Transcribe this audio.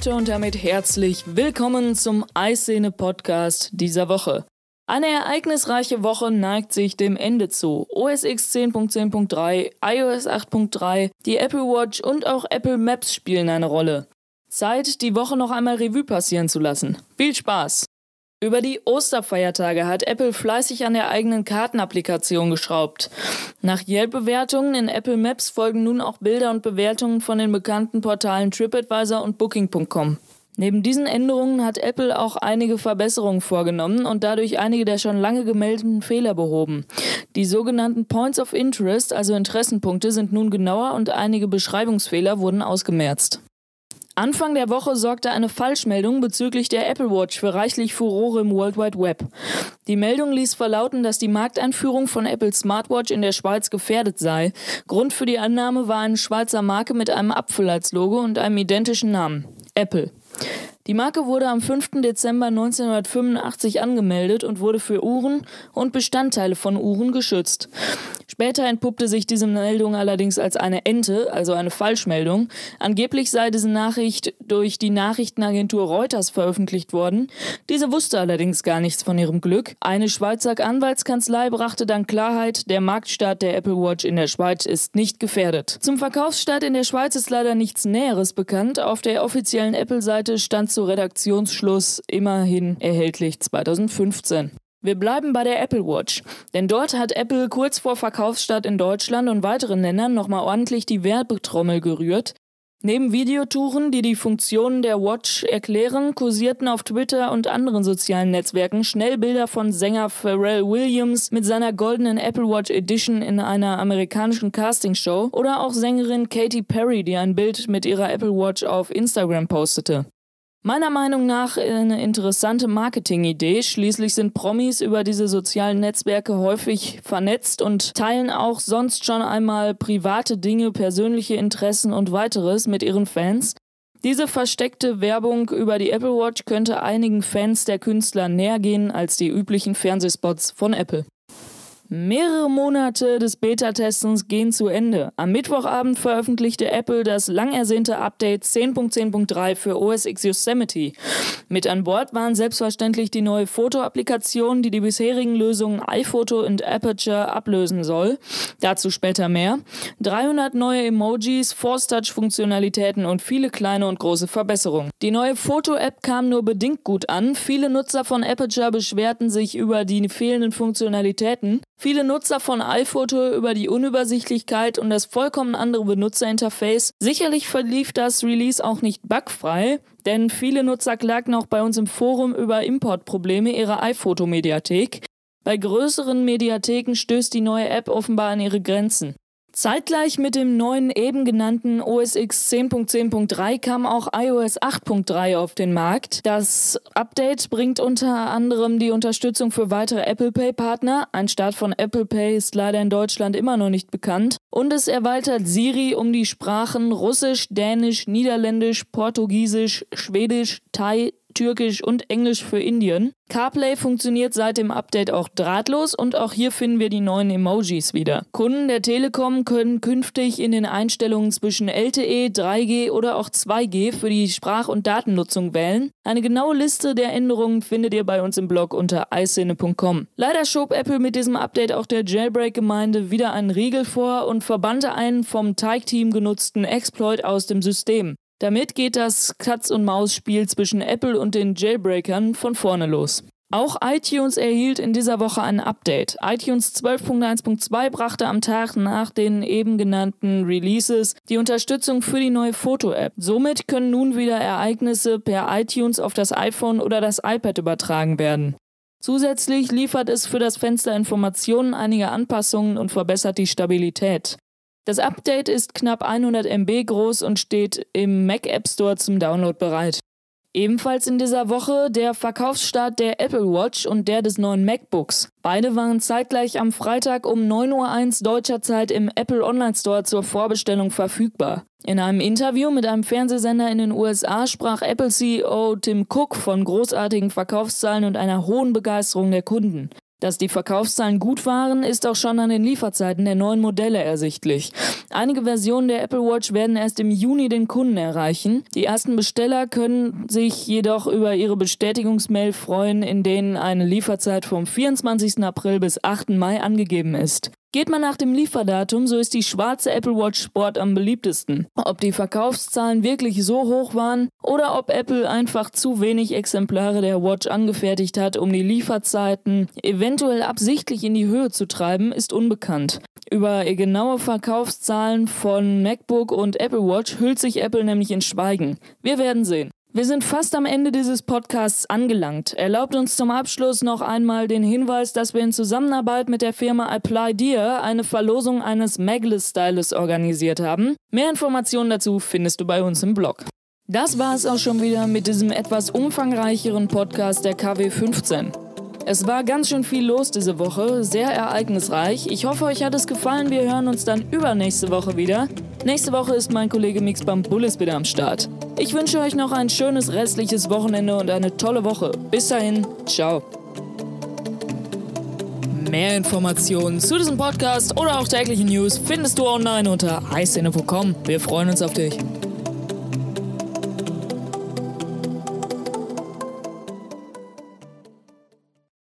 Leute und damit herzlich willkommen zum Eiszene-Podcast dieser Woche. Eine ereignisreiche Woche neigt sich dem Ende zu. OS X 10.10.3, iOS 8.3, die Apple Watch und auch Apple Maps spielen eine Rolle. Zeit, die Woche noch einmal Revue passieren zu lassen. Viel Spaß! Über die Osterfeiertage hat Apple fleißig an der eigenen Kartenapplikation geschraubt. Nach Yelp-Bewertungen in Apple Maps folgen nun auch Bilder und Bewertungen von den bekannten Portalen TripAdvisor und Booking.com. Neben diesen Änderungen hat Apple auch einige Verbesserungen vorgenommen und dadurch einige der schon lange gemeldeten Fehler behoben. Die sogenannten Points of Interest, also Interessenpunkte, sind nun genauer und einige Beschreibungsfehler wurden ausgemerzt. Anfang der Woche sorgte eine Falschmeldung bezüglich der Apple Watch für reichlich Furore im World Wide Web. Die Meldung ließ verlauten, dass die Markteinführung von Apple Smartwatch in der Schweiz gefährdet sei. Grund für die Annahme war eine Schweizer Marke mit einem Apfel als Logo und einem identischen Namen. Apple. Die Marke wurde am 5. Dezember 1985 angemeldet und wurde für Uhren und Bestandteile von Uhren geschützt. Später entpuppte sich diese Meldung allerdings als eine Ente, also eine Falschmeldung. Angeblich sei diese Nachricht durch die Nachrichtenagentur Reuters veröffentlicht worden. Diese wusste allerdings gar nichts von ihrem Glück. Eine Schweizer Anwaltskanzlei brachte dann Klarheit, der Marktstart der Apple Watch in der Schweiz ist nicht gefährdet. Zum Verkaufsstart in der Schweiz ist leider nichts Näheres bekannt. Auf der offiziellen Apple-Seite stand zu Redaktionsschluss immerhin erhältlich 2015. Wir bleiben bei der Apple Watch, denn dort hat Apple kurz vor Verkaufsstart in Deutschland und weiteren Ländern nochmal ordentlich die Werbetrommel gerührt. Neben Videotouren, die die Funktionen der Watch erklären, kursierten auf Twitter und anderen sozialen Netzwerken schnell Bilder von Sänger Pharrell Williams mit seiner goldenen Apple Watch Edition in einer amerikanischen Castingshow oder auch Sängerin Katy Perry, die ein Bild mit ihrer Apple Watch auf Instagram postete. Meiner Meinung nach eine interessante Marketingidee. Schließlich sind Promis über diese sozialen Netzwerke häufig vernetzt und teilen auch sonst schon einmal private Dinge, persönliche Interessen und weiteres mit ihren Fans. Diese versteckte Werbung über die Apple Watch könnte einigen Fans der Künstler näher gehen als die üblichen Fernsehspots von Apple. Mehrere Monate des Beta-Testens gehen zu Ende. Am Mittwochabend veröffentlichte Apple das lang ersehnte Update 10.10.3 für OS X Yosemite. Mit an Bord waren selbstverständlich die neue Foto-Applikation, die die bisherigen Lösungen iPhoto und Aperture ablösen soll. Dazu später mehr. 300 neue Emojis, Force-Touch-Funktionalitäten und viele kleine und große Verbesserungen. Die neue Foto-App kam nur bedingt gut an. Viele Nutzer von Aperture beschwerten sich über die fehlenden Funktionalitäten. Viele Nutzer von iPhoto über die Unübersichtlichkeit und das vollkommen andere Benutzerinterface. Sicherlich verlief das Release auch nicht bugfrei, denn viele Nutzer klagten auch bei uns im Forum über Importprobleme ihrer iPhoto-Mediathek. Bei größeren Mediatheken stößt die neue App offenbar an ihre Grenzen. Zeitgleich mit dem neuen eben genannten OS X 10.10.3 kam auch iOS 8.3 auf den Markt. Das Update bringt unter anderem die Unterstützung für weitere Apple Pay Partner. Ein Start von Apple Pay ist leider in Deutschland immer noch nicht bekannt. Und es erweitert Siri um die Sprachen Russisch, Dänisch, Niederländisch, Portugiesisch, Schwedisch, Thai, Türkisch und Englisch für Indien. CarPlay funktioniert seit dem Update auch drahtlos und auch hier finden wir die neuen Emojis wieder. Kunden der Telekom können künftig in den Einstellungen zwischen LTE, 3G oder auch 2G für die Sprach- und Datennutzung wählen. Eine genaue Liste der Änderungen findet ihr bei uns im Blog unter iCine.com. Leider schob Apple mit diesem Update auch der Jailbreak-Gemeinde wieder einen Riegel vor und verbannte einen vom Teig-Team genutzten Exploit aus dem System. Damit geht das Katz-und-Maus-Spiel zwischen Apple und den Jailbreakern von vorne los. Auch iTunes erhielt in dieser Woche ein Update. iTunes 12.1.2 brachte am Tag nach den eben genannten Releases die Unterstützung für die neue Foto-App. Somit können nun wieder Ereignisse per iTunes auf das iPhone oder das iPad übertragen werden. Zusätzlich liefert es für das Fenster Informationen einige Anpassungen und verbessert die Stabilität. Das Update ist knapp 100 MB groß und steht im Mac App Store zum Download bereit. Ebenfalls in dieser Woche der Verkaufsstart der Apple Watch und der des neuen MacBooks. Beide waren zeitgleich am Freitag um 9.01 Uhr deutscher Zeit im Apple Online Store zur Vorbestellung verfügbar. In einem Interview mit einem Fernsehsender in den USA sprach Apple CEO Tim Cook von großartigen Verkaufszahlen und einer hohen Begeisterung der Kunden. Dass die Verkaufszahlen gut waren, ist auch schon an den Lieferzeiten der neuen Modelle ersichtlich. Einige Versionen der Apple Watch werden erst im Juni den Kunden erreichen. Die ersten Besteller können sich jedoch über ihre Bestätigungsmail freuen, in denen eine Lieferzeit vom 24. April bis 8. Mai angegeben ist. Geht man nach dem Lieferdatum, so ist die schwarze Apple Watch Sport am beliebtesten. Ob die Verkaufszahlen wirklich so hoch waren oder ob Apple einfach zu wenig Exemplare der Watch angefertigt hat, um die Lieferzeiten eventuell absichtlich in die Höhe zu treiben, ist unbekannt. Über genaue Verkaufszahlen von MacBook und Apple Watch hüllt sich Apple nämlich in Schweigen. Wir werden sehen. Wir sind fast am Ende dieses Podcasts angelangt. Erlaubt uns zum Abschluss noch einmal den Hinweis, dass wir in Zusammenarbeit mit der Firma Apply Dear eine Verlosung eines Magless Stylus organisiert haben. Mehr Informationen dazu findest du bei uns im Blog. Das war es auch schon wieder mit diesem etwas umfangreicheren Podcast der KW15. Es war ganz schön viel los diese Woche, sehr ereignisreich. Ich hoffe, euch hat es gefallen. Wir hören uns dann übernächste Woche wieder. Nächste Woche ist mein Kollege Mix Bullis wieder am Start. Ich wünsche euch noch ein schönes restliches Wochenende und eine tolle Woche. Bis dahin, ciao. Mehr Informationen zu diesem Podcast oder auch tägliche News findest du online unter heißszene.com. Wir freuen uns auf dich.